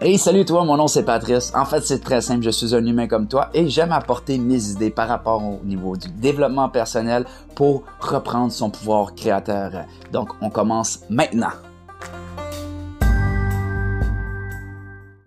Hey, salut toi, mon nom c'est Patrice. En fait, c'est très simple, je suis un humain comme toi et j'aime apporter mes idées par rapport au niveau du développement personnel pour reprendre son pouvoir créateur. Donc, on commence maintenant.